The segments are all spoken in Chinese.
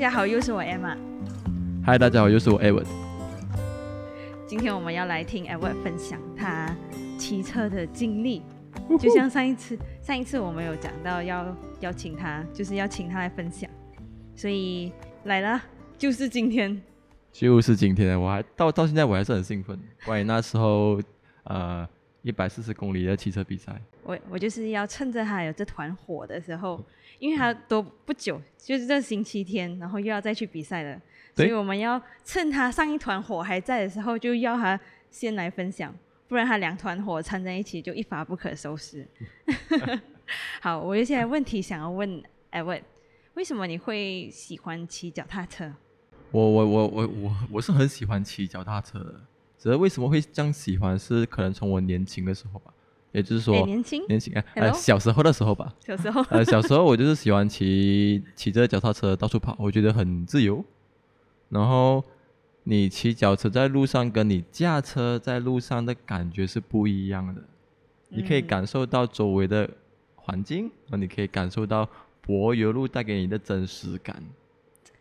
嗨，大家好，又是我 Emma。嗨，大家好，又是我 Edward。今天我们要来听 Edward 分享他骑车的经历，就像上一次，上一次我们有讲到要邀请他，就是要请他来分享，所以来了，就是今天。就是今天，我还到到现在我还是很兴奋，关于那时候呃一百四十公里的汽车比赛。我我就是要趁着他有这团火的时候，因为他都不久，就是这星期天，然后又要再去比赛了，所以我们要趁他上一团火还在的时候，就要他先来分享，不然他两团火掺在一起就一发不可收拾。好，我有些问题想要问艾文，为什么你会喜欢骑脚踏车？我我我我我我是很喜欢骑脚踏车的，只是为什么会这样喜欢，是可能从我年轻的时候吧，也就是说年轻？年轻啊，呃小时候的时候吧，小时候？呃小时候我就是喜欢骑骑着脚踏车到处跑，我觉得很自由。然后你骑脚车在路上，跟你驾车在路上的感觉是不一样的，你可以感受到周围的环境，然后你可以感受到柏油路带给你的真实感。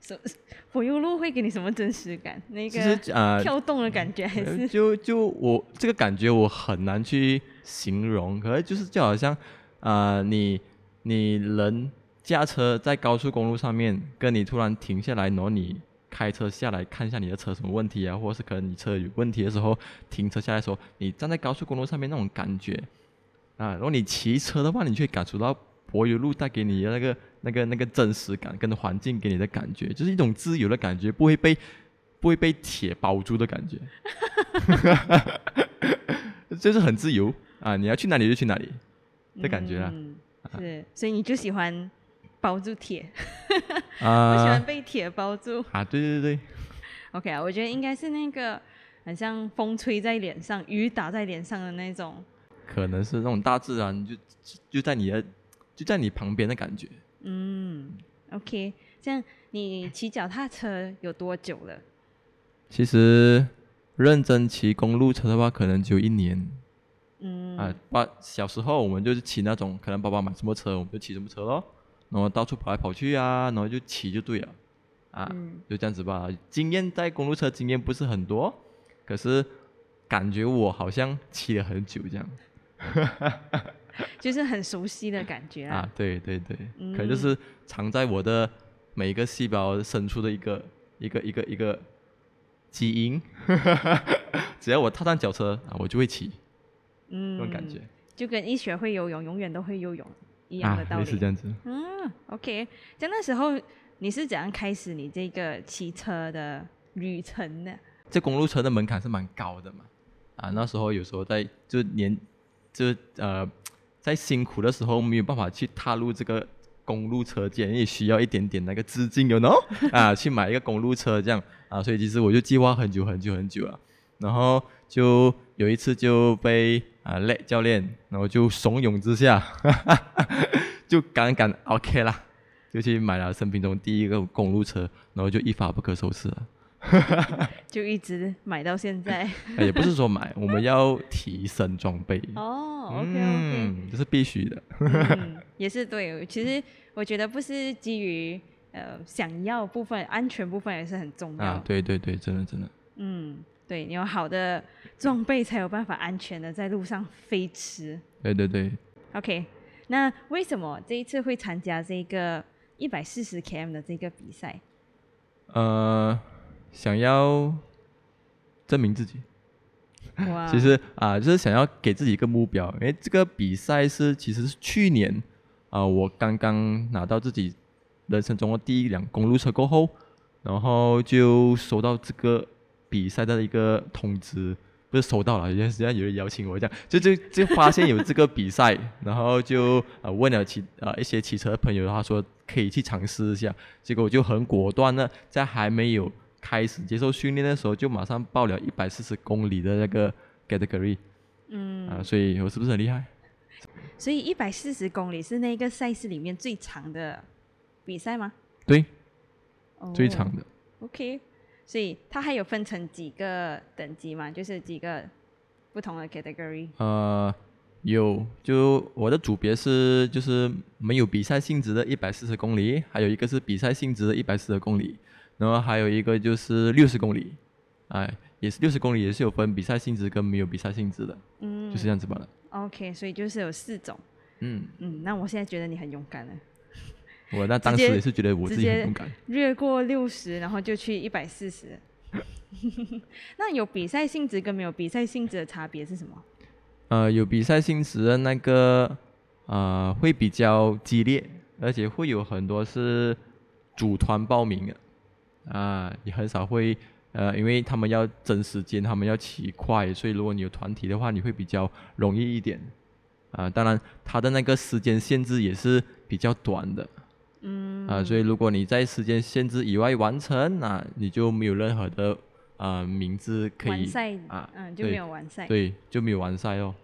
柏油路会给你什么真实感？那个呃跳动的感觉还是？就就我这个感觉我很难去形容，可是就是就好像啊，你你人驾车在高速公路上面，跟你突然停下来，然后你开车下来看一下你的车什么问题啊，或者是可能你车有问题的时候停车下来的时候，你站在高速公路上面那种感觉啊，如果你骑车的话，你却感受到柏油路带给你的那个。那个那个真实感跟环境给你的感觉，就是一种自由的感觉，不会被不会被铁包住的感觉，就是很自由啊！你要去哪里就去哪里的感觉啊！是，所以你就喜欢包住铁，啊，我喜欢被铁包住啊！对对对，OK 啊，我觉得应该是那个很像风吹在脸上、雨打在脸上的那种，可能是那种大自然就就在你的就在你旁边的感觉。嗯，OK，这样你骑脚踏车有多久了？其实认真骑公路车的话，可能只有一年。嗯，啊，爸小时候我们就是骑那种，可能爸爸买什么车，我们就骑什么车咯，然后到处跑来跑去啊，然后就骑就对了，啊，就这样子吧。经验在公路车经验不是很多，可是感觉我好像骑了很久这样。就是很熟悉的感觉啊！对对对，可能就是藏在我的每一个细胞深处的一个一个一个一个基因。只要我踏上脚车啊，我就会骑。嗯，那种感觉就跟一学会游泳，永远都会游泳一样的道理。是这样子。嗯，OK。在那时候你是怎样开始你这个骑车的旅程呢？这公路车的门槛是蛮高的嘛？啊，那时候有时候在就年就呃。在辛苦的时候没有办法去踏入这个公路车间，也需要一点点那个资金，有喏啊，去买一个公路车这样。啊，所以其实我就计划很久很久很久了，然后就有一次就被啊累教练，然后就怂恿之下，就赶赶 OK 啦，就去买了生命中第一个公路车，然后就一发不可收拾了。就一直买到现在，也不是说买，我们要提升装备。哦。OK OK，这是必须的。也是对，其实我觉得不是基于呃想要部分，安全部分也是很重要。啊，对对对，真的真的。嗯，对你有好的装备，才有办法安全的在路上飞驰。对对对。OK，那为什么这一次会参加这个一百四十 km 的这个比赛？呃。想要证明自己，其实啊，就是想要给自己一个目标。因为这个比赛是其实是去年啊，我刚刚拿到自己人生中的第一辆公路车过后，然后就收到这个比赛的一个通知，不是收到了，人家有人邀请我这样，就就就发现有这个比赛，然后就啊问了骑啊一些骑车的朋友，他说可以去尝试一下，结果我就很果断的在还没有。开始接受训练的时候，就马上报了一百四十公里的那个 category，嗯，啊，所以我是不是很厉害？所以一百四十公里是那个赛事里面最长的比赛吗？对，最长的。OK，所以它还有分成几个等级嘛？就是几个不同的 category。呃，有，就我的组别是就是没有比赛性质的一百四十公里，还有一个是比赛性质的一百四十公里，然后还有一个就是六十公里，哎，也是六十公里也是有分比赛性质跟没有比赛性质的，嗯，就是这样子罢了。OK，所以就是有四种。嗯嗯，那我现在觉得你很勇敢了。我那当时也是觉得我自己很勇敢。越过六十，然后就去一百四十。那有比赛性质跟没有比赛性质的差别是什么？呃，有比赛性质的那个，呃，会比较激烈，而且会有很多是组团报名的，啊，也很少会，呃，因为他们要争时间，他们要骑快，所以如果你有团体的话，你会比较容易一点，啊，当然，他的那个时间限制也是比较短的，嗯，啊，所以如果你在时间限制以外完成，那你就没有任何的。啊，名字可以完赛啊，嗯，就没有完赛，对，就没有完赛哦。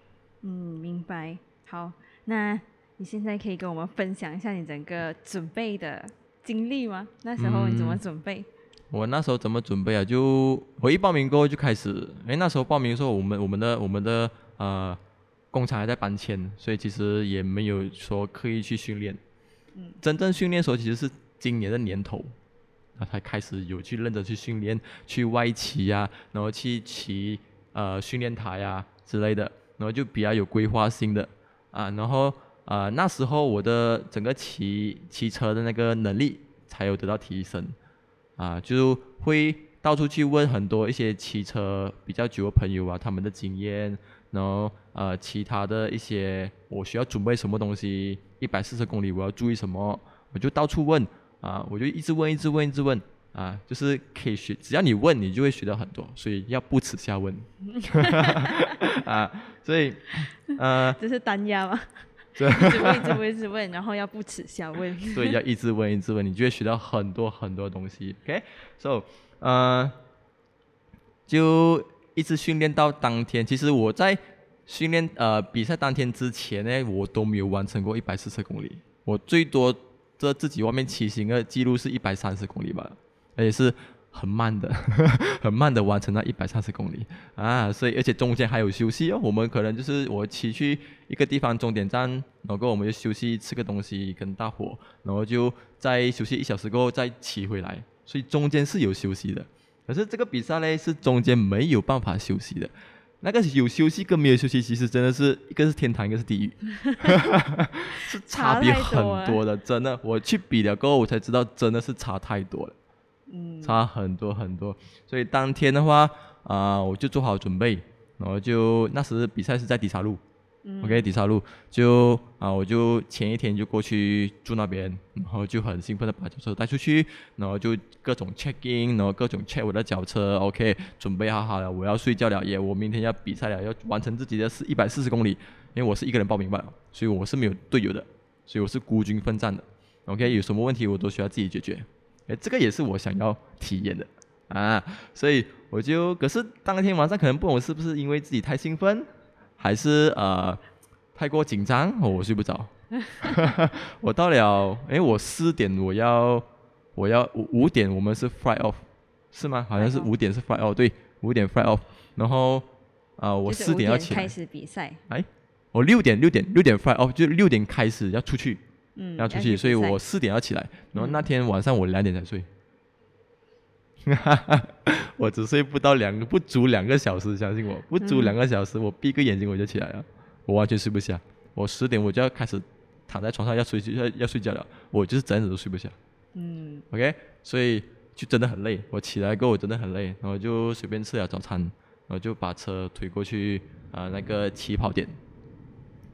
嗯，明白。好，那你现在可以跟我们分享一下你整个准备的经历吗？那时候你怎么准备？我那时候怎么准备啊？就我一报名过后就开始，哎，那时候报名的时候，我们我们的我们的呃工厂还在搬迁，所以其实也没有说刻意去训练。嗯，真正训练的时候其实是今年的年头。那才开始有去认真去训练，去外骑呀，然后去骑呃训练台呀之类的，然后就比较有规划性的啊，然后啊那时候我的整个骑骑车的那个能力才有得到提升啊，就会到处去问很多一些骑车比较久的朋友啊，他们的经验，然后呃其他的一些我需要准备什么东西，一百四十公里我要注意什么，我就到处问。啊，我就一直问，一直问，一直问，啊，就是可以学，只要你问，你就会学到很多，所以要不耻下问 啊，所以，呃，这是单压吗？一直问，一直问，一直问，然后要不耻下问，所以要一直问，一直问，你就会学到很多很多东西。OK，so，呃，就一直训练到当天。其实我在训练呃比赛当天之前呢，我都没有完成过一百四十公里，我最多。这自己外面骑行的记录是一百三十公里吧，而且是很慢的，很慢的完成那一百三十公里啊！所以而且中间还有休息哦，我们可能就是我骑去一个地方终点站，然后我们就休息吃个东西跟大伙，然后就再休息一小时过后再骑回来，所以中间是有休息的。可是这个比赛呢是中间没有办法休息的。那个有休息跟没有休息，其实真的是一个是天堂，一个是地狱，是差别很多的。真的，我去比了过后，我才知道真的是差太多了，嗯，差很多很多。所以当天的话，啊，我就做好准备，然后就那时比赛是在底沙路。嗯。OK，底沙路。就啊，我就前一天就过去住那边，然后就很兴奋的把脚车带出去，然后就各种 check in，然后各种 check 我的脚车，OK，准备好好了，我要睡觉了，也我明天要比赛了，要完成自己的四一百四十公里，因为我是一个人报名吧，所以我是没有队友的，所以我是孤军奋战的，OK，有什么问题我都需要自己解决，哎，这个也是我想要体验的啊，所以我就可是当天晚上可能不懂是不是因为自己太兴奋。还是呃太过紧张，我睡不着。我到了，哎，我四点我要我要五五点我们是 fly off，是吗？好像是五点是 fly off，对，五点 fly off。然后啊，我四点要起开始比赛。哎，我六点六点六点 fly off，就六点开始要出去，嗯，要出去，所以我四点要起来。然后那天晚上我两点才睡。哈哈，我只睡不到两个不足两个小时，相信我，不足两个小时，我闭个眼睛我就起来了，我完全睡不下。我十点我就要开始躺在床上要睡要要睡觉了，我就是整整都睡不下。嗯，OK，所以就真的很累。我起来过后真的很累，然后就随便吃了早餐，然后就把车推过去啊那个起跑点。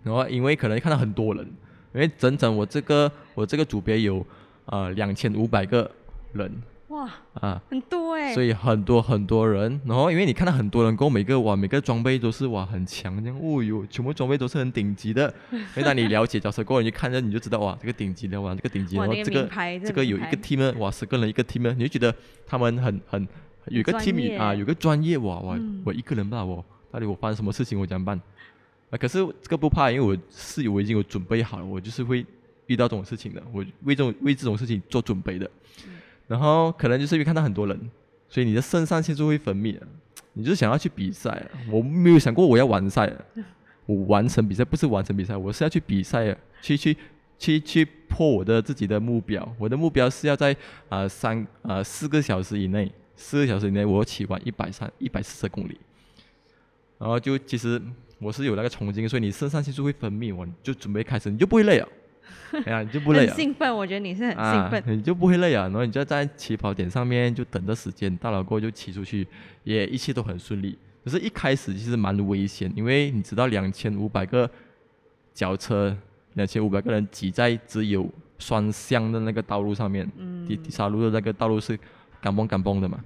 然后因为可能看到很多人，因为整整我这个我这个组别有呃两千五百个人。哇啊，很多哎，所以很多很多人，然后因为你看到很多人，跟每个哇，每个装备都是哇很强这样，哦哟，全部装备都是很顶级的。所以当你了解角色过后，你就看着你就知道哇，这个顶级的哇，这个顶级，然后这个这个有一个 team 哇，十个人一个 team，你就觉得他们很很有一个 team 啊，有个专业哇哇，我一个人吧我，到底我发生什么事情我怎么办？啊，可是这个不怕，因为我是我已经有准备好了，我就是会遇到这种事情的，我为这种为这种事情做准备的。然后可能就是因为看到很多人，所以你的肾上腺素会分泌，你就是想要去比赛。我没有想过我要完赛，我完成比赛不是完成比赛，我是要去比赛啊，去去去去破我的自己的目标。我的目标是要在啊三啊四个小时以内，四个小时以内我骑完一百三一百四十公里。然后就其实我是有那个冲劲，所以你肾上腺素会分泌，我就准备开始，你就不会累了。哎呀，你就不累了。兴奋，我觉得你是很兴奋。你就不会累啊，然后你就在起跑点上面就等着时间到了过后就骑出去，也一切都很顺利。可是，一开始其实蛮危险，因为你知道两千五百个脚车，两千五百个人挤在只有双向的那个道路上面，第第三路的那个道路是赶崩赶崩的嘛，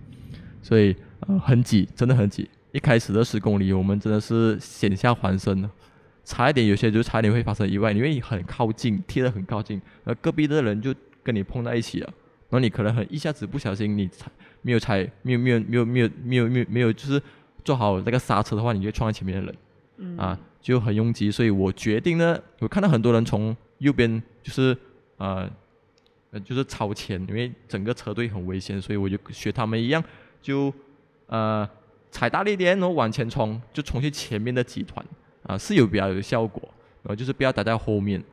所以呃很挤，真的很挤。一开始的十公里，我们真的是险下环生了，差一点有些就差一点会发生意外，因为你很靠近，贴得很靠近，而隔壁的人就跟你碰在一起了，然后你可能很一下子不小心，你踩没有踩，没有没有没有没有没有没有没有就是。做好那个刹车的话，你就撞在前面的人，啊，就很拥挤。所以我决定呢，我看到很多人从右边就是呃，就是超前，因为整个车队很危险，所以我就学他们一样，就呃踩大力一点，然后往前冲，就冲去前面的集团，啊，是有比较有效果，然后就是不要待在后面。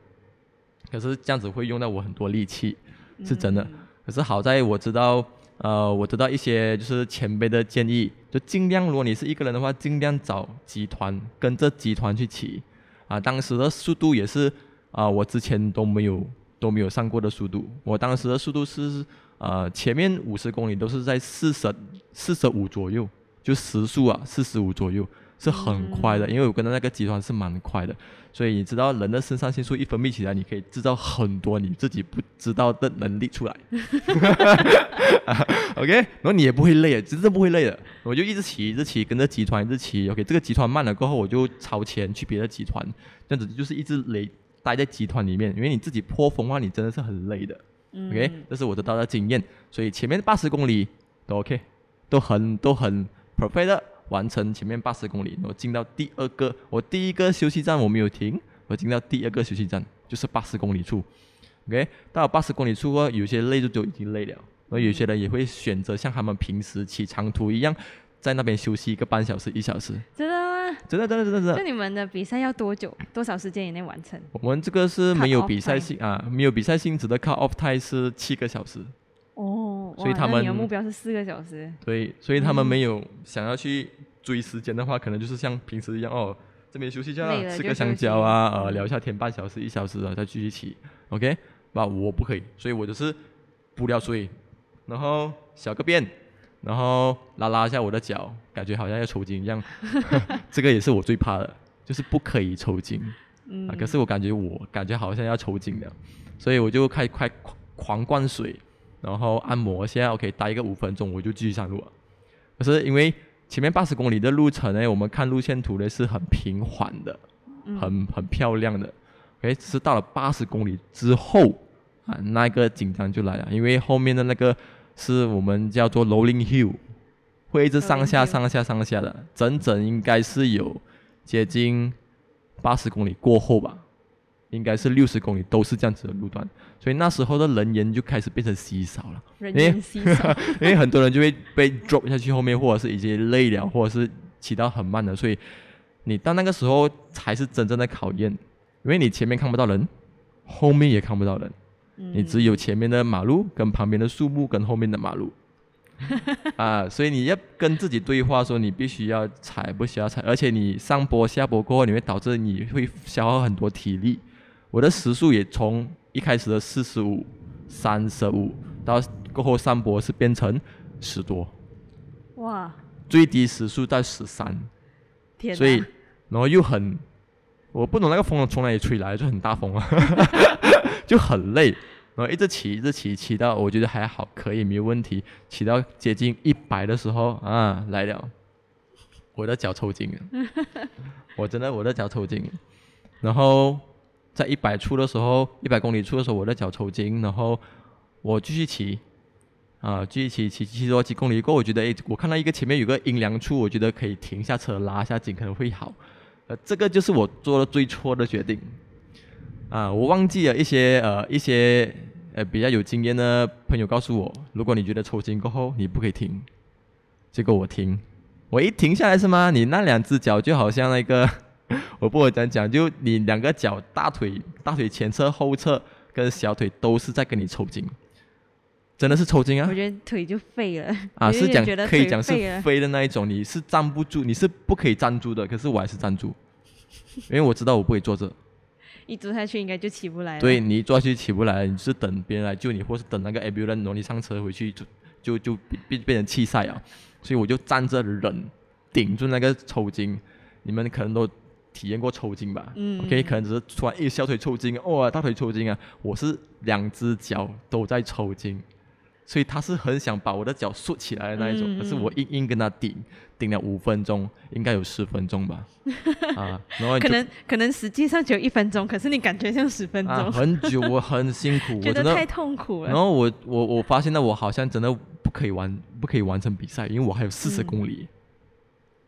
可是这样子会用到我很多力气，是真的。可是好在我知道。呃，我知道一些就是前辈的建议，就尽量如果你是一个人的话，尽量找集团跟着集团去骑，啊，当时的速度也是啊，我之前都没有都没有上过的速度，我当时的速度是呃前面五十公里都是在四十四十五左右，就时速啊四十五左右。是很快的，因为我跟的那个集团是蛮快的，所以你知道人的肾上腺素一分泌起来，你可以制造很多你自己不知道的能力出来。OK，然后你也不会累，真的不会累的。我就一直骑，一直骑，跟着集团一直骑。OK，这个集团慢了过后，我就超前去别的集团，这样子就是一直累待在集团里面。因为你自己破风的话，你真的是很累的。OK，这是我得到的经验，所以前面八十公里都 OK，都很都很 perfect 的。完成前面八十公里，我进到第二个，我第一个休息站我没有停，我进到第二个休息站，就是八十公里处。OK，到八十公里处后，有些累就就已经累了，而有些人也会选择像他们平时骑长途一样，在那边休息一个半小时、一小时。真的吗？真的，真的，真的，真的。那你们的比赛要多久？多少时间以内完成？我们这个是没有比赛性啊，没有比赛性质的，靠 off time 是七个小时。哦，所以他们目标是四个小时。对，所以他们没有想要去追时间的话，可能就是像平时一样哦，这边休息一下，吃个香蕉啊，呃，聊一下天，半小时、一小时的再继续骑。OK，那我不可以，所以我就是不尿水，然后小个便，然后拉拉一下我的脚，感觉好像要抽筋一样。这个也是我最怕的，就是不可以抽筋。嗯。可是我感觉我感觉好像要抽筋了，所以我就开快狂灌水。然后按摩，现在 OK，待一个五分钟，我就继续上路了。可是因为前面八十公里的路程呢，我们看路线图呢是很平缓的，很很漂亮的。OK，只是到了八十公里之后啊，那个紧张就来了，因为后面的那个是我们叫做 Rolling Hill，会一直上下上下上下的，整整应该是有接近八十公里过后吧。应该是六十公里都是这样子的路段，所以那时候的人员就开始变成稀少了。人员稀少，因为很多人就会被 drop 下去后面，或者是已经累了，或者是骑到很慢的，所以你到那个时候才是真正的考验，因为你前面看不到人，后面也看不到人，你只有前面的马路跟旁边的树木跟后面的马路，啊，所以你要跟自己对话，说你必须要踩，不需要踩，而且你上坡下坡过后，你会导致你会消耗很多体力。我的时速也从一开始的四十五、三十五，到过后上坡是变成十多，哇！最低时速在十三，天所以，然后又很，我不懂那个风从哪里吹来，就很大风啊，就很累，然后一直骑，一直骑，骑到我觉得还好，可以没有问题，骑到接近一百的时候啊，来了，我的脚抽筋了，我真的我的脚抽筋，然后。在一百处的时候，一百公里处的时候，我的脚抽筋，然后我继续骑，啊，继续骑，骑骑多几公里过，我觉得，哎，我看到一个前面有个阴凉处，我觉得可以停下车拉下筋，可能会好。呃，这个就是我做的最错的决定。啊，我忘记了一些呃一些呃比较有经验的朋友告诉我，如果你觉得抽筋过后，你不可以停。结果我停，我一停下来是吗？你那两只脚就好像那个。我不会这样讲，就你两个脚，大腿、大腿前侧、后侧跟小腿都是在跟你抽筋，真的是抽筋啊！我觉得腿就废了啊，是讲可以讲是废飞的那一种，你是站不住，你是不可以站住的，可是我还是站住，因为我知道我不会坐着。一坐下去应该就起不来了。对你一坐下去起不来，你是等别人来救你，或是等那个 ambulance 你上车回去就就就变变成气塞啊！所以我就站着忍，顶住那个抽筋。你们可能都体验过抽筋吧？嗯。OK，可能只是突然一小腿抽筋，哦，大腿抽筋啊！我是两只脚都在抽筋。所以他是很想把我的脚竖起来的那一种，可是我硬硬跟他顶，顶了五分钟，应该有十分钟吧，啊，然后可能可能实际上只有一分钟，可是你感觉像十分钟，很久，我很辛苦，觉得太痛苦了。然后我我我发现呢，我好像真的不可以完不可以完成比赛，因为我还有四十公里。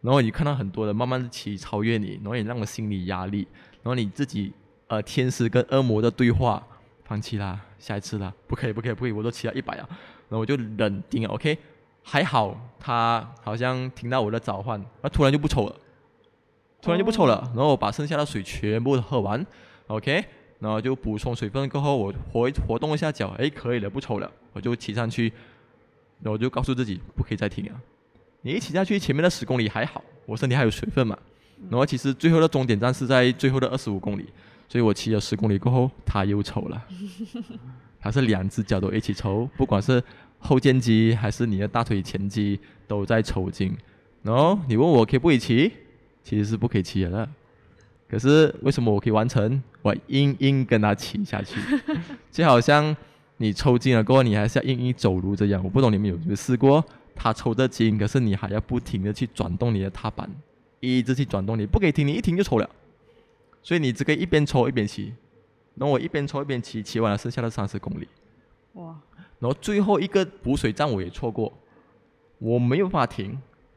然后你看到很多人慢慢的骑超越你，然后也让我心理压力，然后你自己呃天使跟恶魔的对话。放弃啦，下一次啦，不可以，不可以，不可以，我都骑了一百啊，然后我就冷定，OK，还好他好像听到我的召唤，他突然就不抽了，突然就不抽了，然后我把剩下的水全部喝完，OK，然后就补充水分过后，我活活动一下脚，哎，可以了，不抽了，我就骑上去，然后我就告诉自己不可以再停啊，你一骑下去，前面的十公里还好，我身体还有水分嘛，然后其实最后的终点站是在最后的二十五公里。所以我骑了十公里过后，他又抽了。他是两只脚都一起抽，不管是后肩肌还是你的大腿前肌都在抽筋。然后你问我可不可以骑，其实是不可以骑的。可是为什么我可以完成？我硬硬跟他骑下去，就好像你抽筋了过后，你还是要硬硬走路这样。我不懂你们有没有试过？他抽的筋，可是你还要不停的去转动你的踏板，一直去转动，你不可以停，你一停就抽了。所以你只可以一边抽一边骑，然后我一边抽一边骑，骑完了剩下的三十公里。哇！然后最后一个补水站我也错过，我没有办法停，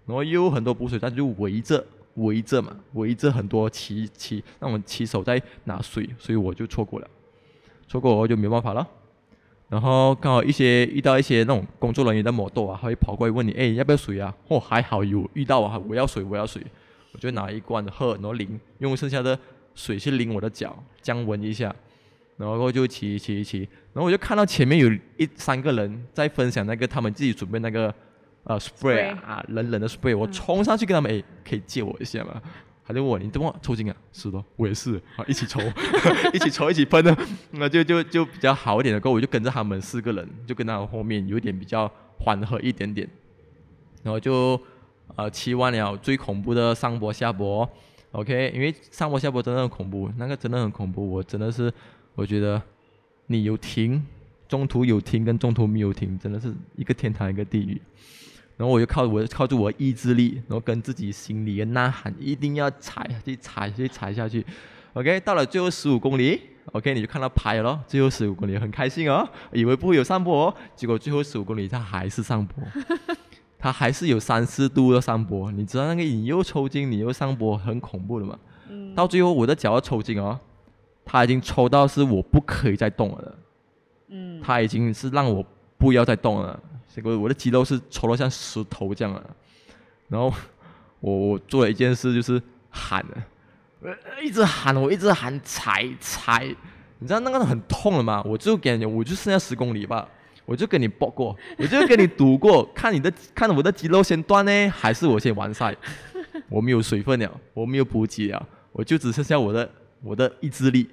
然后又有很多补水站就围着围着嘛，围着很多骑骑那种骑手在拿水，所以我就错过了，错过我就没办法了。然后刚好一些遇到一些那种工作人员的摩托啊，他会跑过来问你，哎，要不要水啊？哦，还好有遇到啊，我要水，我要水，我就拿一罐喝，然后淋，用剩下的。水去淋我的脚，降温一下，然后就骑骑骑，然后我就看到前面有一三个人在分享那个他们自己准备那个呃 spray 啊，冷冷的 spray，我冲上去跟他们，哎，可以借我一下吗？他就问我你怎么抽筋啊？是的，我也是，啊，一起抽，一起抽一起喷的，那就就就比较好一点的，过我就跟着他们四个人，就跟他们后面有点比较缓和一点点，然后就呃骑完了最恐怖的上坡下坡。OK，因为上坡下坡真的很恐怖，那个真的很恐怖。我真的是，我觉得你有停，中途有停跟中途没有停，真的是一个天堂一个地狱。然后我就靠我靠住我意志力，然后跟自己心里的呐喊，一定要踩去踩去踩下去。OK，到了最后十五公里，OK，你就看到牌了，最后十五公里很开心哦，以为不会有上坡，哦结果最后十五公里它还是上坡。它还是有三四度的上坡，你知道那个你又抽筋，你又上坡，很恐怖的嘛。嗯。到最后我的脚要抽筋哦，它已经抽到是我不可以再动了的。嗯。它已经是让我不要再动了，结果我的肌肉是抽到像石头这样了。然后我我做了一件事就是喊，一直喊，我一直喊踩踩，你知道那个很痛了吗？我就感觉我就剩下十公里吧。我就跟你搏过，我就跟你赌过，看你的看我的肌肉先断呢，还是我先完赛？我没有水分了，我没有补给了，我就只剩下我的我的意志力。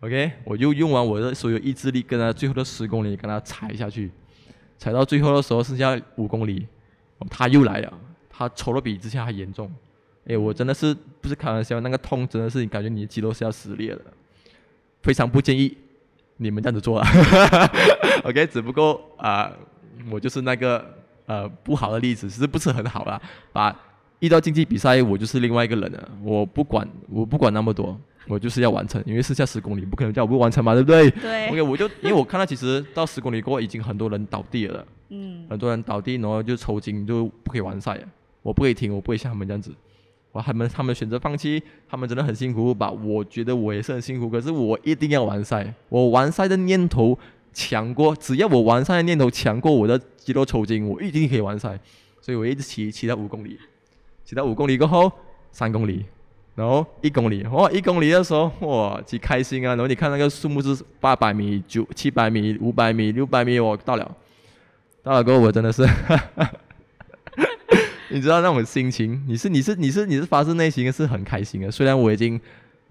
OK，我就用完我的所有意志力，跟他最后的十公里跟他踩下去，踩到最后的时候剩下五公里，他又来了，他抽的比之前还严重。哎，我真的是不是开玩笑，那个痛真的是你感觉你的肌肉是要撕裂的，非常不建议。你们这样子做啊，OK，只不过啊，我就是那个呃不好的例子，其实不是很好啦。把遇到竞技比赛，我就是另外一个人了。我不管，我不管那么多，我就是要完成，因为剩下十公里，不可能叫我不完成嘛，对不对？对。OK，我就因为我看到其实到十公里过后，已经很多人倒地了。嗯。很多人倒地，然后就抽筋，就不可以完赛了。我不会停，我不会像他们这样子。哇，他们他们选择放弃，他们真的很辛苦吧？我觉得我也是很辛苦，可是我一定要完赛。我完赛的念头强过，只要我完赛的念头强过我的肌肉抽筋，我一定可以完赛。所以我一直骑骑到五公里，骑到五公里过后三公里，然后一公里，哇，一公里的时候，哇，几开心啊！然后你看那个数目是八百米、九七百米、五百米、六百米，我到了，到了过后我真的是，你知道那种心情，你是你是你是你是发自内心是很开心的。虽然我已经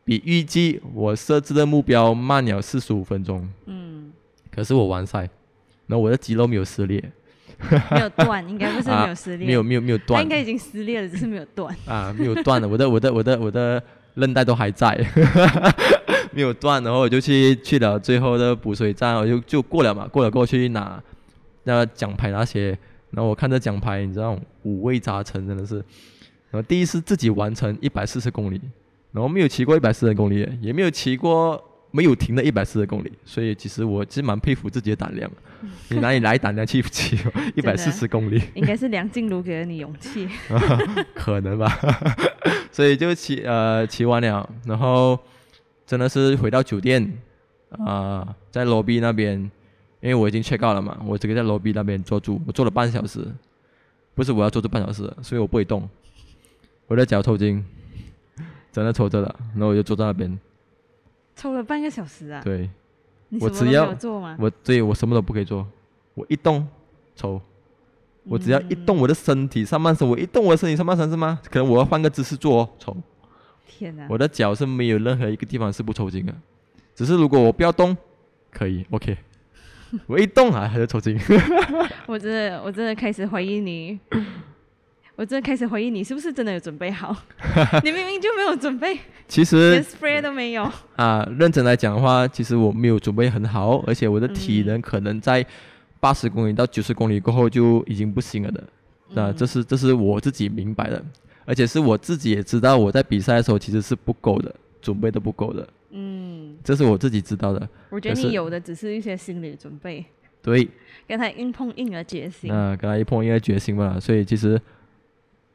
比预计我设置的目标慢了四十五分钟，嗯，可是我完赛，然后我的肌肉没有撕裂。没有断，应该不是没有撕裂，没有没有没有断，它应该已经撕裂了，只是没有断。啊，没有断了，我的我的我的我的韧带都还在，没有断，然后我就去去了最后的补水站，我就就过了嘛，过了过去拿那奖牌那些，然后我看着奖牌，你知道五味杂陈，真的是，然后第一次自己完成一百四十公里，然后没有骑过一百四十公里，也没有骑过。没有停的一百四十公里，所以其实我其实蛮佩服自己的胆量。你哪里来胆量去 骑一百四十公里？应该是梁静茹给了你勇气。可能吧。所以就骑呃骑完了，然后真的是回到酒店啊，在罗比那边，因为我已经 check out 了嘛，我直接在罗比那边坐住，我坐了半小时，不是我要坐这半小时，所以我不会动，我的脚抽筋，真的抽着了，然后我就坐在那边。抽了半个小时啊！对，我只要做吗？我对我什么都不可以做，我一动抽，我只要一动我的身体上半身，我一动我的身体上半身是吗？可能我要换个姿势做哦，抽。天哪！我的脚是没有任何一个地方是不抽筋的，只是如果我不要动，可以 OK，我一动啊还是抽筋。我真的我真的开始怀疑你。我真的开始怀疑你是不是真的有准备好？你明明就没有准备，其实连 spray 都没有啊。认真来讲的话，其实我没有准备很好，而且我的体能可能在八十公里到九十公里过后就已经不行了的。那这是这是我自己明白的，而且是我自己也知道，我在比赛的时候其实是不够的，准备都不够的。嗯，这是我自己知道的。我觉得你有的只是一些心理准备。对，跟他硬碰硬的决心。啊，跟他一碰硬的决心嘛，所以其实。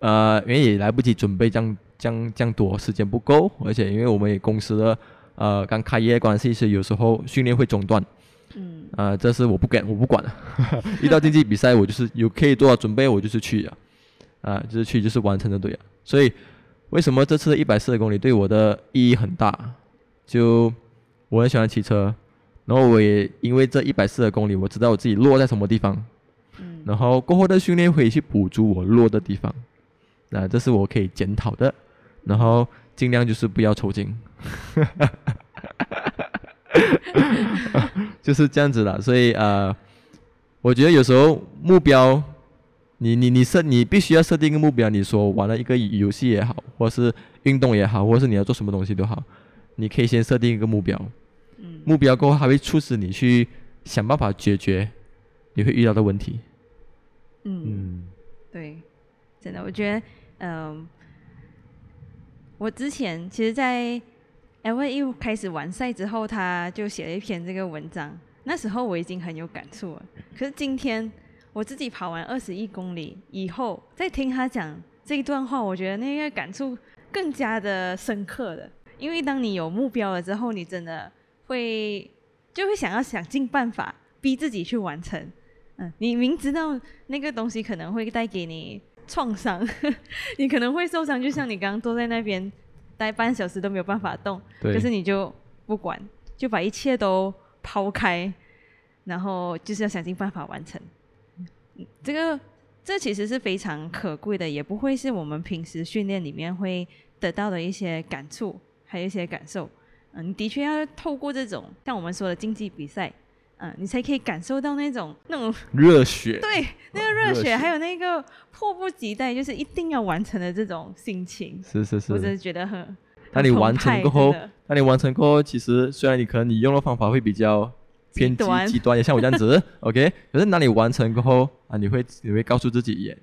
呃，因为也来不及准备，这样这样这样多时间不够，而且因为我们也公司的呃刚开业关系，是有时候训练会中断。嗯。啊，这是我不敢，我不管了。一到竞技比赛，我就是有可以做好准备，我就是去啊，啊，就是去就是完成的对啊。所以为什么这次的一百四十公里对我的意义很大？就我很喜欢骑车，然后我也因为这一百四十公里，我知道我自己落在什么地方。嗯。然后过后的训练会去补足我落的地方。那这是我可以检讨的，然后尽量就是不要抽筋，就是这样子的。所以呃，我觉得有时候目标，你你你设你必须要设定一个目标。你说玩了一个游戏也好，或是运动也好，或是你要做什么东西都好，你可以先设定一个目标。嗯。目标过后，还会促使你去想办法解决你会遇到的问题。嗯，对，真的，我觉得。嗯，我之前其实，在 L A 开始完赛之后，他就写了一篇这个文章。那时候我已经很有感触了。可是今天我自己跑完二十一公里以后，再听他讲这一段话，我觉得那个感触更加的深刻了。因为当你有目标了之后，你真的会就会想要想尽办法逼自己去完成。嗯，你明知道那个东西可能会带给你。创伤，你可能会受伤，就像你刚刚坐在那边待半小时都没有办法动，可是你就不管，就把一切都抛开，然后就是要想尽办法完成。这个这其实是非常可贵的，也不会是我们平时训练里面会得到的一些感触，还有一些感受。嗯，的确要透过这种像我们说的竞技比赛。嗯，你才可以感受到那种那种热血，对，那个热血，还有那个迫不及待，就是一定要完成的这种心情。是是是，我真的觉得很。当你完成过后，当你完成过后，其实虽然你可能你用的方法会比较偏激极端，也像我这样子，OK，可是当你完成过后啊，你会你会告诉自己也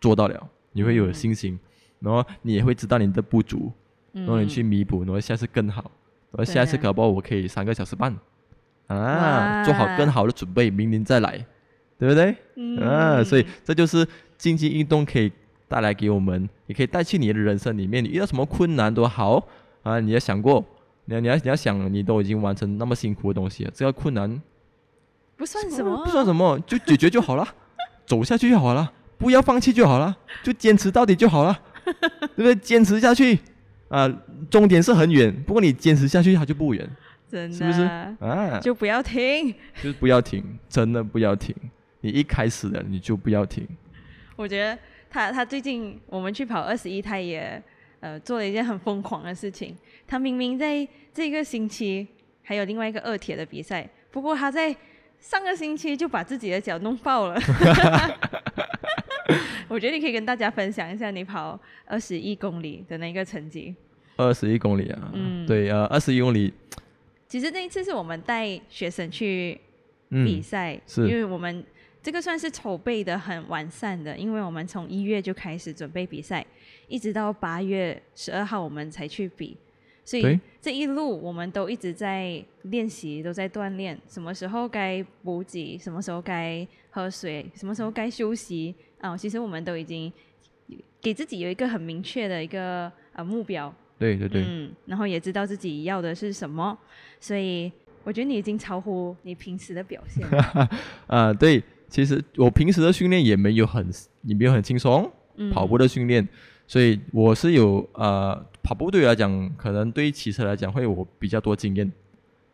做到了，你会有信心，然后你也会知道你的不足，然后你去弥补，然后下次更好，然后下次搞不好我可以三个小时半。啊，做好更好的准备，明年再来，对不对？啊，所以这就是竞技运动可以带来给我们，也可以带去你的人生里面。你遇到什么困难都好啊，你要想过，你要你要你要想，你都已经完成那么辛苦的东西了，这个困难不算什么，不算什么，就解决就好了，走下去就好了，不要放弃就好了，就坚持到底就好了，对不对？坚持下去。啊，终点是很远，不过你坚持下去，它就不远，真的是不是？啊，就不要停，就是不要停，真的不要停。你一开始的你就不要停。我觉得他他最近我们去跑二十一，他也呃做了一件很疯狂的事情。他明明在这个星期还有另外一个二铁的比赛，不过他在上个星期就把自己的脚弄爆了。我觉得你可以跟大家分享一下你跑二十一公里的那个成绩。二十一公里啊，嗯，对，呃，二十一公里。其实那一次是我们带学生去比赛，因为我们这个算是筹备的很完善的，因为我们从一月就开始准备比赛，一直到八月十二号我们才去比。所以这一路我们都一直在练习，都在锻炼。什么时候该补给，什么时候该喝水，什么时候该休息啊？其实我们都已经给自己有一个很明确的一个呃目标。对对对。嗯，然后也知道自己要的是什么，所以我觉得你已经超乎你平时的表现。啊，对，其实我平时的训练也没有很也没有很轻松，跑步的训练。所以我是有呃跑步对我来讲，可能对于骑车来讲会我比较多经验，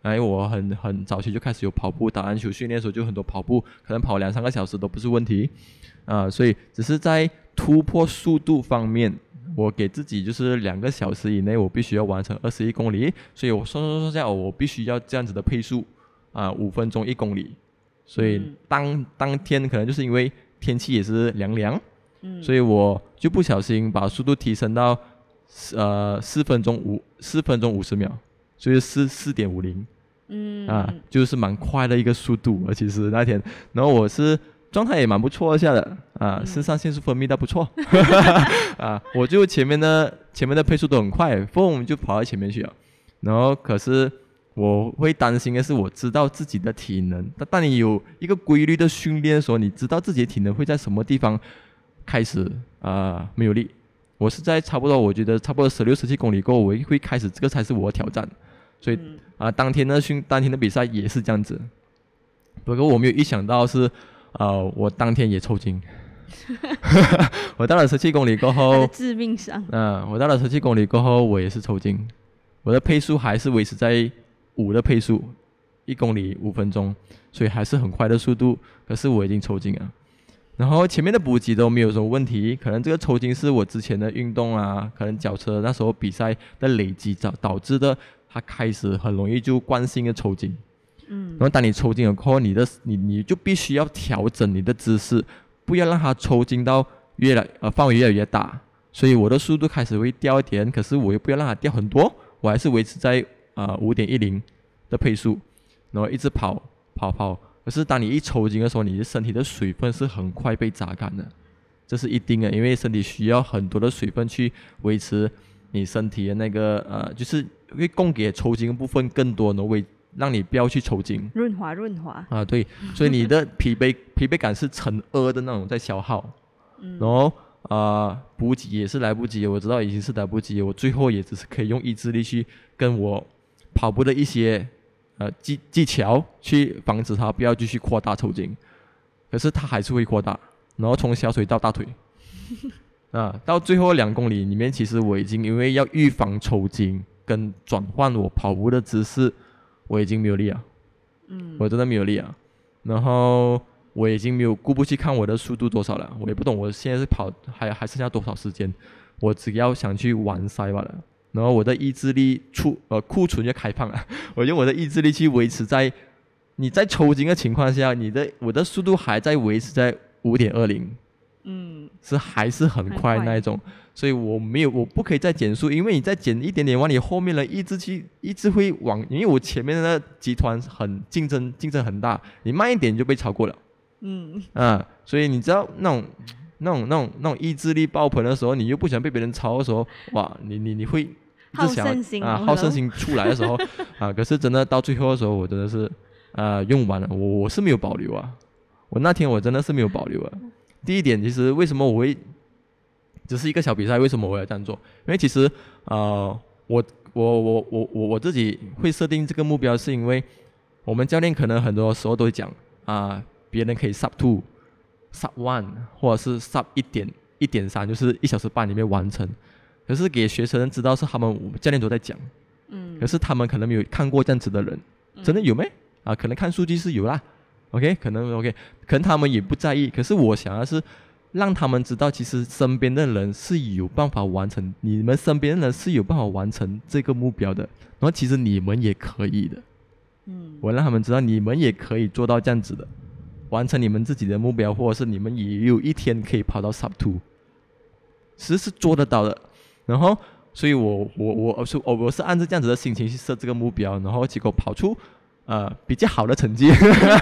因为我很很早期就开始有跑步打篮球训练的时候就很多跑步，可能跑两三个小时都不是问题，啊，所以只是在突破速度方面，我给自己就是两个小时以内我必须要完成二十一公里，所以我算算算下我必须要这样子的配速啊五分钟一公里，所以当当天可能就是因为天气也是凉凉。嗯。所以我就不小心把速度提升到，呃，四分钟五四分钟五十秒，所以四四点五零，嗯，啊，就是蛮快的一个速度。而其实那天，然后我是状态也蛮不错下的，啊，肾上腺素分泌的不错，啊，我就前面的前面的配速都很快，嘣就跑到前面去了。然后可是我会担心的是，我知道自己的体能，但当你有一个规律的训练的时候，你知道自己的体能会在什么地方。开始啊没有力，我是在差不多，我觉得差不多十六十七公里过后，我会开始这个才是我的挑战，所以啊当天的训当天的比赛也是这样子，不过我没有预想到是呃我当天也抽筋，我到了十七公里过后，致命伤，嗯，我到了十七公里过后我也是抽筋，我的配速还是维持在五的配速，一公里五分钟，所以还是很快的速度，可是我已经抽筋了。然后前面的补给都没有什么问题，可能这个抽筋是我之前的运动啊，可能脚车那时候比赛的累积导导致的，它开始很容易就惯性的抽筋。嗯。然后当你抽筋了过后，你的你你就必须要调整你的姿势，不要让它抽筋到越来呃范围越来越大。所以我的速度开始会掉一点，可是我又不要让它掉很多，我还是维持在啊五点一零的配速，然后一直跑跑跑。可是当你一抽筋的时候，你的身体的水分是很快被榨干的，这是一定的，因为身体需要很多的水分去维持你身体的那个呃，就是会供给抽筋的部分更多，能为让你不要去抽筋。润滑润滑。啊，对，所以你的疲惫 疲惫感是成二的那种在消耗，然后啊补给也是来不及，我知道已经是来不及，我最后也只是可以用意志力去跟我跑步的一些。呃，技技巧去防止它不要继续扩大抽筋，可是它还是会扩大，然后从小腿到大腿，啊，到最后两公里里面，其实我已经因为要预防抽筋跟转换我跑步的姿势，我已经没有力了，嗯，我真的没有力啊，然后我已经没有顾不去看我的速度多少了，我也不懂我现在是跑还还剩下多少时间，我只要想去完赛罢了。然后我的意志力储呃库存就开放了，我用我的意志力去维持在你在抽筋的情况下，你的我的速度还在维持在五点二零，嗯，是还是很快那一种，所以我没有我不可以再减速，因为你再减一点点往你后面的意志去一直会往，因为我前面的那集团很竞争竞争很大，你慢一点就被超过了，嗯啊，所以你知道那种。那种那种那种意志力爆棚的时候，你又不想被别人超的时候，哇，你你你会一直想啊，好胜心出来的时候啊，可是真的到最后的时候，我真的是啊用完了，我我是没有保留啊，我那天我真的是没有保留啊。第一点，其实为什么我会只是一个小比赛，为什么我要这样做？因为其实呃，我我我我我我自己会设定这个目标，是因为我们教练可能很多时候都会讲啊，别人可以 sub two。sub one 或者是 sub 一点一点三，就是一小时半里面完成。可是给学生知道是他们教练都在讲，嗯，可是他们可能没有看过这样子的人，真的有没？啊，可能看数据是有啦，OK，可能 OK，可能他们也不在意。可是我想要是让他们知道，其实身边的人是有办法完成，你们身边的人是有办法完成这个目标的，然后其实你们也可以的。嗯，我让他们知道，你们也可以做到这样子的，完成你们自己的目标，或者是你们也有一天可以跑到 Sub Two，其实是做得到的。然后，所以我我我是我我是按照这样子的心情去设这个目标，然后结果跑出呃比较好的成绩，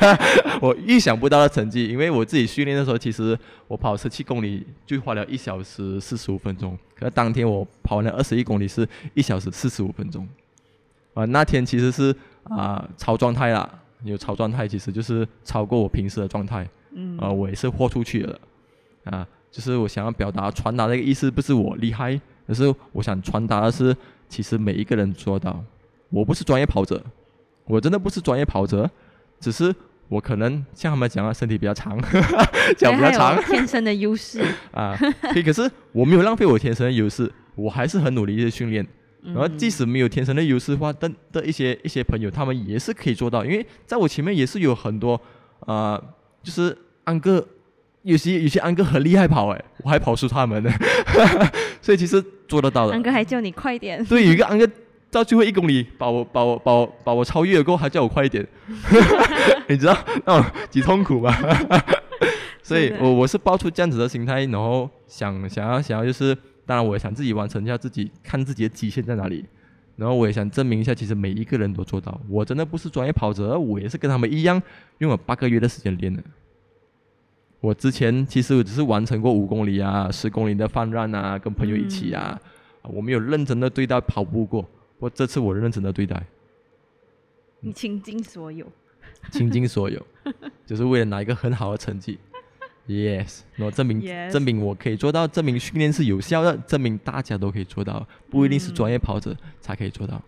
我预想不到的成绩。因为我自己训练的时候，其实我跑十七公里就花了一小时四十五分钟，可是当天我跑完了二十一公里是一小时四十五分钟。啊，那天其实是啊超状态啦，有超状态，其实就是超过我平时的状态。嗯。啊，我也是豁出去了。啊，就是我想要表达传达的一个意思，不是我厉害。而是我想传达的是，其实每一个人做到。我不是专业跑者，我真的不是专业跑者，只是我可能像他们讲的，身体比较长，脚比较长，天生的优势 啊。可以，可是我没有浪费我天生的优势，我还是很努力的训练。然后即使没有天生的优势的话，但的一些一些朋友，他们也是可以做到，因为在我前面也是有很多啊，就是安哥。有些有些安哥很厉害跑哎，我还跑输他们呢，所以其实做得到的。安哥还叫你快点。对，有一个安哥到最后一公里把我把我把我把我超越了过后，还叫我快一点，你知道那种几痛苦吗？所以我我是抱出这样子的心态，然后想想要想要就是，当然我也想自己完成一下自己，看自己的极限在哪里，然后我也想证明一下，其实每一个人都做到。我真的不是专业跑者，我也是跟他们一样，用了八个月的时间练的。我之前其实我只是完成过五公里啊、十公里的泛滥啊，跟朋友一起啊，我没有认真的对待跑步过。我这次我认真的对待，你倾尽所有，倾尽所有，就是为了拿一个很好的成绩。Yes，我证明证明我可以做到，证明训练是有效的，证明大家都可以做到，不一定是专业跑者才可以做到。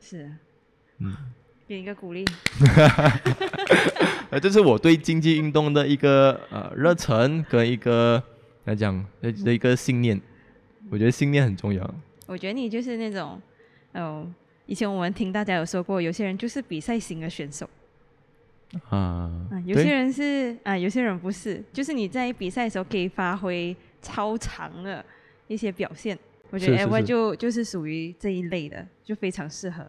是，嗯。给你一个鼓励，呃，这是我对竞技运动的一个呃热忱跟一个来讲的的一个信念。我觉得信念很重要。我觉得你就是那种，哦，以前我们听大家有说过，有些人就是比赛型的选手啊，有些人是啊，有些人不是，就是你在比赛的时候可以发挥超长的一些表现。我觉得 Ever 就就是属于这一类的，就非常适合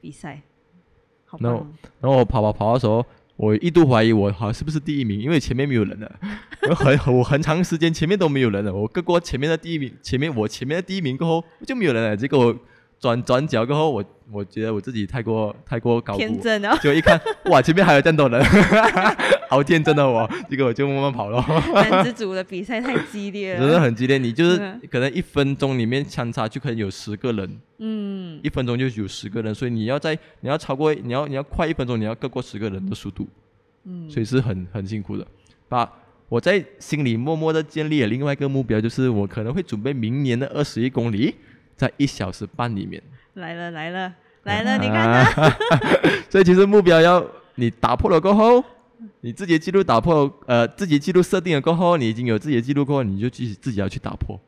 比赛。然后，然后我跑跑跑的时候，我一度怀疑我好像是不是第一名，因为前面没有人了。我 很我很长时间前面都没有人了，我过过前面的第一名，前面我前面的第一名过后就没有人了，结果转转角过后我。我觉得我自己太过太过高天真哦，就一看哇，前面还有这么多人，好天真的我，结果我就慢慢跑了。男子组的比赛太激烈了，真的很激烈。你就是可能一分钟里面相差就可能有十个人，嗯，一分钟就有十个人，所以你要在你要超过你要你要快一分钟，你要各过十个人的速度，嗯，所以是很很辛苦的。把我在心里默默的建立了另外一个目标，就是我可能会准备明年的二十一公里，在一小时半里面。来了来了来了，你看看。所以其实目标要你打破了过后，你自己的记录打破，呃，自己记录设定了过后，你已经有自己的记录过后，你就自己自己要去打破。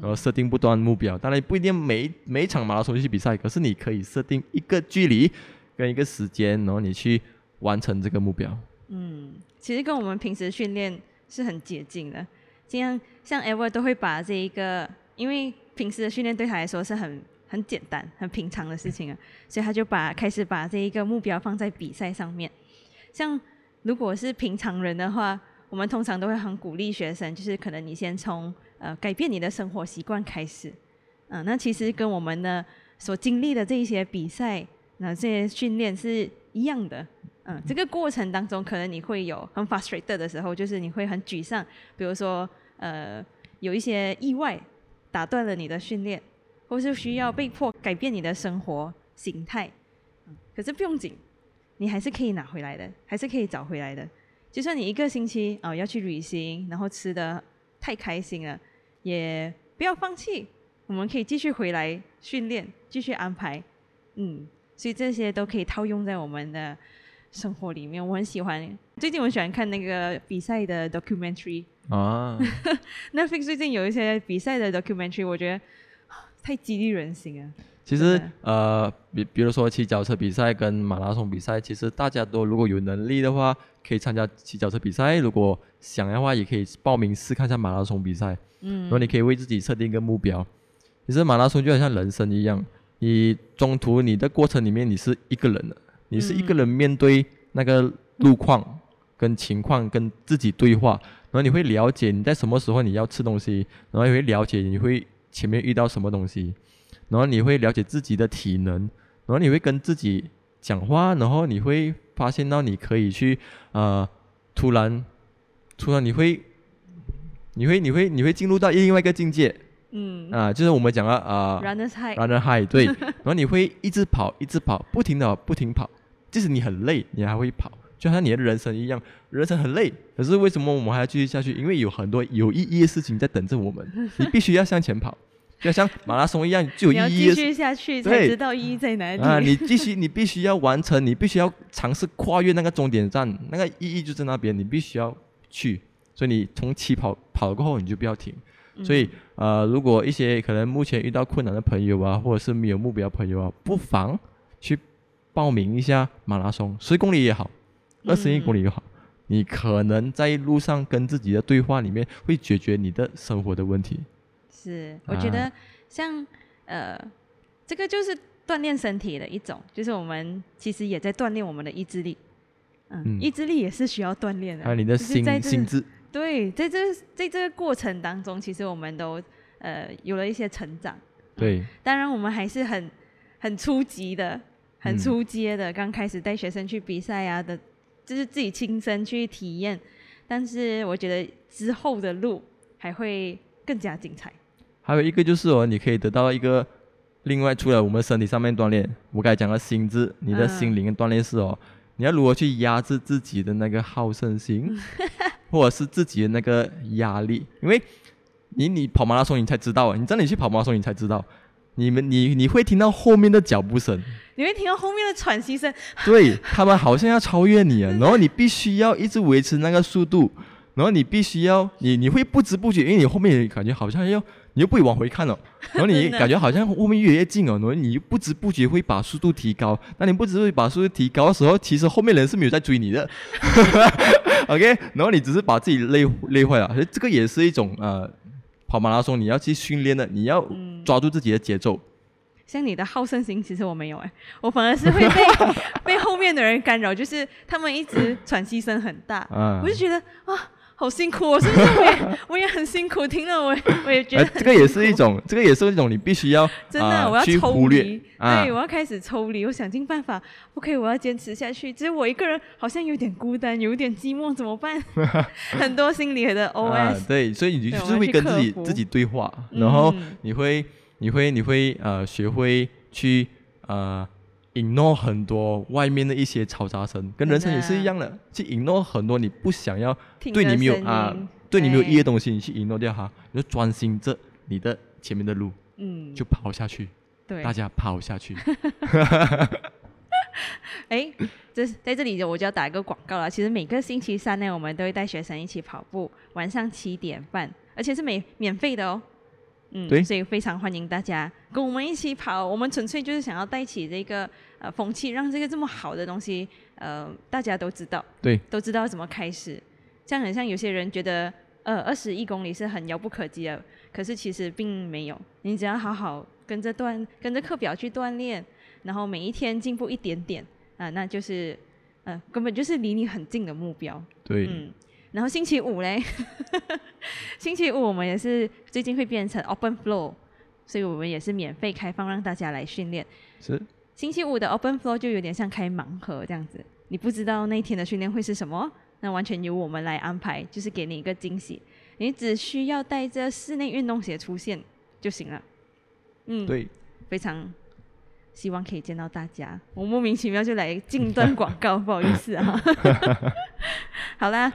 然后设定不断目标，当然不一定每每一场马拉松去比赛，可是你可以设定一个距离跟一个时间，然后你去完成这个目标。嗯，其实跟我们平时训练是很接近的。这样像 Ever 都会把这一个，因为平时的训练对他来说是很。很简单、很平常的事情啊，所以他就把开始把这一个目标放在比赛上面。像如果是平常人的话，我们通常都会很鼓励学生，就是可能你先从呃改变你的生活习惯开始。嗯，那其实跟我们的所经历的这一些比赛、那这些训练是一样的。嗯，这个过程当中，可能你会有很 frustrated 的时候，就是你会很沮丧，比如说呃有一些意外打断了你的训练。或是需要被迫改变你的生活形态，可是不用紧，你还是可以拿回来的，还是可以找回来的。就算你一个星期啊要去旅行，然后吃的太开心了，也不要放弃，我们可以继续回来训练，继续安排。嗯，所以这些都可以套用在我们的生活里面。我很喜欢，最近我喜欢看那个比赛的 documentary 啊，Netflix 最近有一些比赛的 documentary，我觉得。太激励人心啊。其实呃，比比如说骑脚车比赛跟马拉松比赛，其实大家都如果有能力的话，可以参加骑脚车比赛；如果想要的话，也可以报名试看一下马拉松比赛。嗯，然后你可以为自己设定一个目标。其实马拉松就好像人生一样，你中途你的过程里面你是一个人的，你是一个人面对那个路况跟情况跟自己对话，然后你会了解你在什么时候你要吃东西，然后你会了解你会前面遇到什么东西。然后你会了解自己的体能，然后你会跟自己讲话，然后你会发现到你可以去呃，突然，突然你会，你会你会你会进入到另外一个境界，嗯。啊，就是我们讲了啊，runner high，runner high，对，然后你会一直跑，一直跑，不停的不停跑，即使你很累，你还会跑，就像你的人生一样，人生很累，可是为什么我们还要继续下去？因为有很多有意义的事情在等着我们，你必须要向前跑。就像马拉松一样，就有意义。继续下去才知道意义在哪里啊！你继续，你必须要完成，你必须要尝试跨越那个终点站，那个意义就在那边，你必须要去。所以你从起跑跑了过后，你就不要停。所以呃，如果一些可能目前遇到困难的朋友啊，或者是没有目标朋友啊，不妨去报名一下马拉松，十公里也好，二十一公里就好，你可能在路上跟自己的对话里面，会解决你的生活的问题。是，我觉得像呃，这个就是锻炼身体的一种，就是我们其实也在锻炼我们的意志力。嗯，意志力也是需要锻炼的。还有你的心心智。对，在这在这个过程当中，其实我们都呃有了一些成长。对。当然，我们还是很很初级的、很初阶的，刚开始带学生去比赛啊的，就是自己亲身去体验。但是，我觉得之后的路还会更加精彩。还有一个就是哦，你可以得到一个另外除了我们身体上面锻炼，我刚才讲的心智，你的心灵锻炼是哦，你要如何去压制自己的那个好胜心，或者是自己的那个压力？因为你你跑马拉松你才知道，你真的去跑马拉松你才知道，你们你你会听到后面的脚步声，你会听到后面的喘息声，对他们好像要超越你啊，然后你必须要一直维持那个速度，然后你必须要你你会不知不觉，因为你后面感觉好像要。你又不会往回看了，然后你 感觉好像后面越来越近了，然后你不知不觉会把速度提高。那你不知不觉把速度提高的时候，其实后面人是没有在追你的。OK，然后你只是把自己累累坏了。所以这个也是一种呃，跑马拉松你要去训练的，你要抓住自己的节奏。像你的好胜心，其实我没有哎，我反而是会被 被后面的人干扰，就是他们一直喘息声很大，我就觉得啊。好辛苦，我是不是我也 我也很辛苦？听了我我也觉得这个也是一种，这个也是一种你必须要真的我要抽离，对，我要开始抽离，我想尽办法，OK，我要坚持下去。只是我一个人好像有点孤单，有点寂寞，怎么办？很多心理的 OS。对，所以你就是会跟自己自己对话，然后你会你会你会呃学会去呃。引诺很多外面的一些嘈杂声，跟人生也是一样的，去 ignore 很多你不想要对你没有啊，对你没有意义的东西，你去 ignore 掉它，你就专心着你的前面的路，嗯，就跑下去，对，大家跑下去。哎，这在这里我就要打一个广告了。其实每个星期三呢，我们都会带学生一起跑步，晚上七点半，而且是免免费的哦。嗯，对，所以非常欢迎大家跟我们一起跑。我们纯粹就是想要带起这个呃风气，让这个这么好的东西，呃，大家都知道，对，都知道怎么开始。这样很像有些人觉得，呃，二十一公里是很遥不可及的，可是其实并没有。你只要好好跟着锻，跟着课表去锻炼，然后每一天进步一点点，啊，那就是，呃，根本就是离你很近的目标。对，嗯。然后星期五嘞，星期五我们也是最近会变成 open floor，所以我们也是免费开放让大家来训练。是。星期五的 open floor 就有点像开盲盒这样子，你不知道那天的训练会是什么，那完全由我们来安排，就是给你一个惊喜。你只需要带着室内运动鞋出现就行了。嗯。对。非常希望可以见到大家。我莫名其妙就来进段广告，不好意思啊。好啦。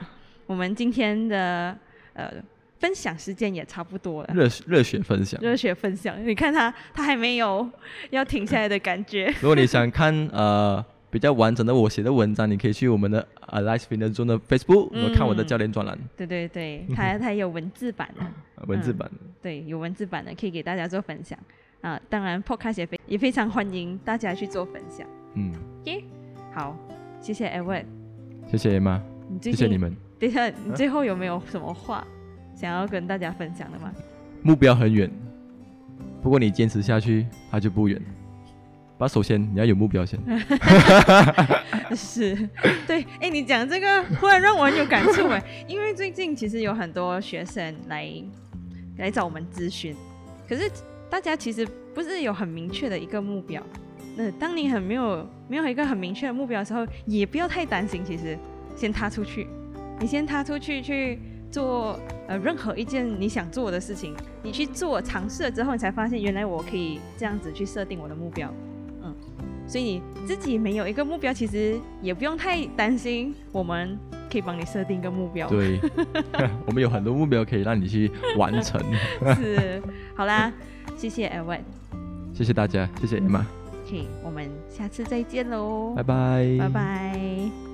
我们今天的呃分享时间也差不多了，热热血分享，热血分享。你看他，他还没有要停下来的感觉。如果你想看呃比较完整的我写的文章，你可以去我们的 Alive Fitness 中的 Facebook，看我的教练专栏。对对对，他他有文字版的，文字版。对，有文字版的可以给大家做分享。啊，当然 Podcast 也非也非常欢迎大家去做分享。嗯好，谢谢 Edward，谢谢 Emma，谢谢你们。等一下，你最后有没有什么话想要跟大家分享的吗？目标很远，不过你坚持下去，它就不远。把首先你要有目标先。是，对，哎，你讲这个忽然让我很有感触哎，因为最近其实有很多学生来来找我们咨询，可是大家其实不是有很明确的一个目标。那当你很没有没有一个很明确的目标的时候，也不要太担心，其实先踏出去，你先踏出去去做呃任何一件你想做的事情，你去做尝试了之后，你才发现原来我可以这样子去设定我的目标。所以你自己没有一个目标，其实也不用太担心，我们可以帮你设定一个目标。对，我们有很多目标可以让你去完成。是，好啦，谢谢 e v a n 谢谢大家，谢谢 Emma。OK，我们下次再见喽，拜拜，拜拜。